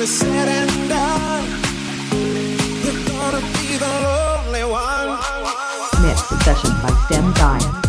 is said and done, you're gonna be the lonely one. Mix session by Sam Dye.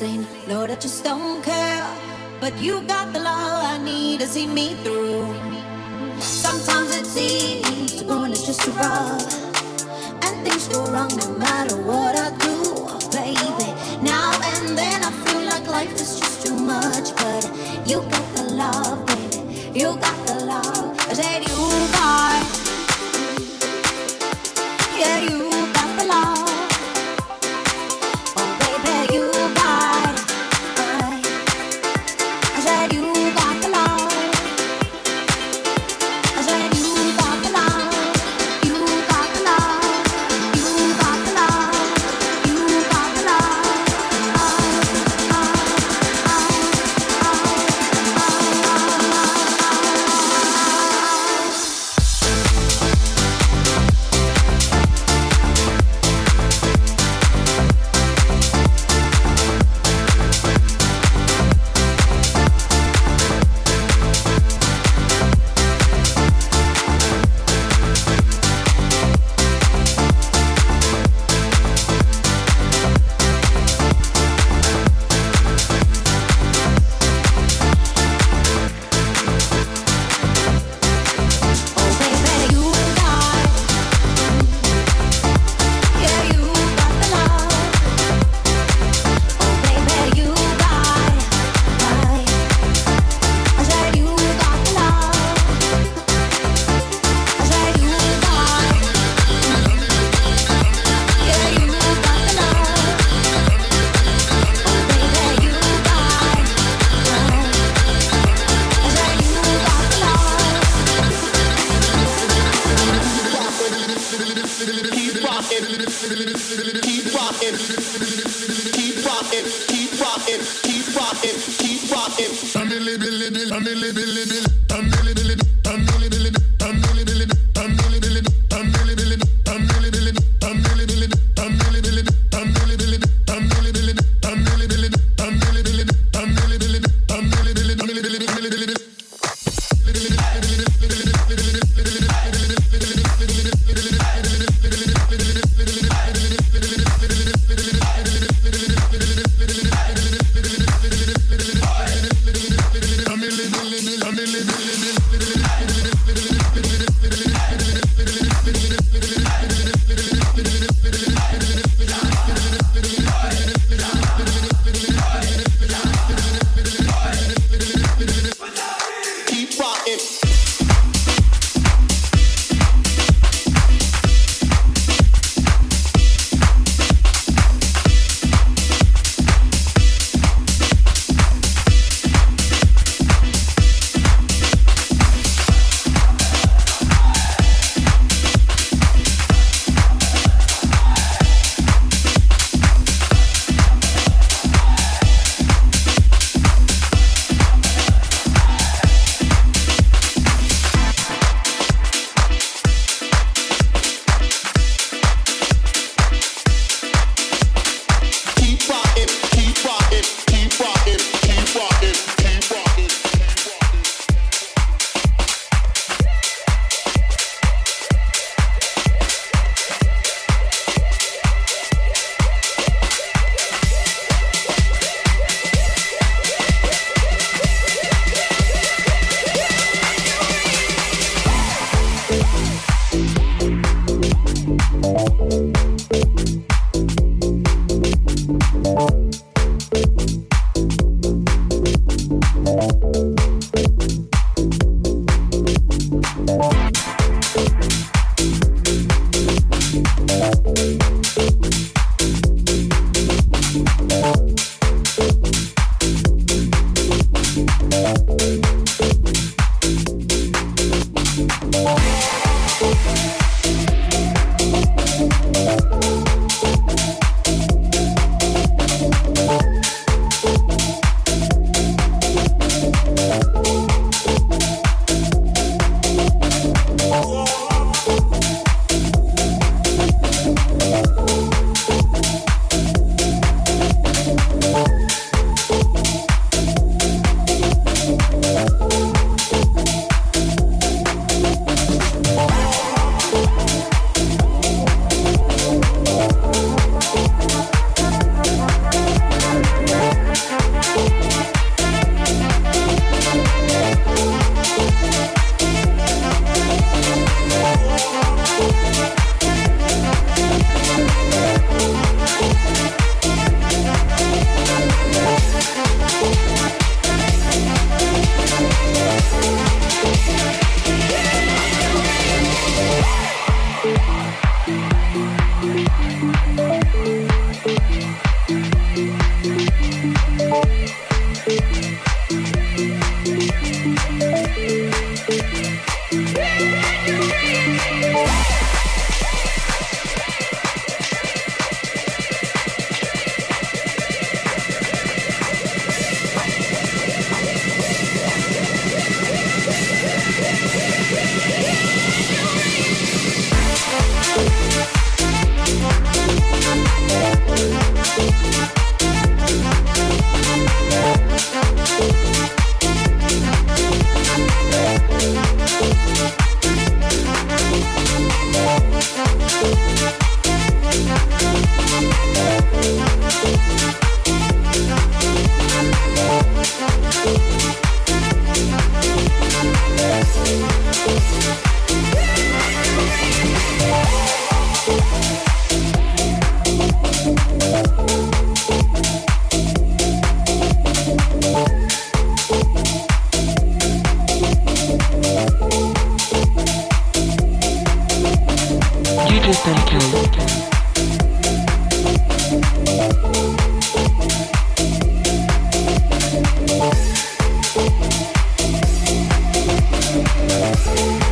insane. Know that you just don't care, but you got the love I need to see me through. Sometimes it seems going is just too rough, and things go wrong no matter what I do, oh, baby. Now and then I feel like life is just too much, but you got the love, baby. You got the love. I said you got. rockin', keep rockin', keep rockin', keep rockin'. I'm in Billy, Billy, Billy, Billy, Billy, Billy. Música Bye.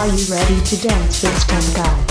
Are you ready to dance with STEM Guy?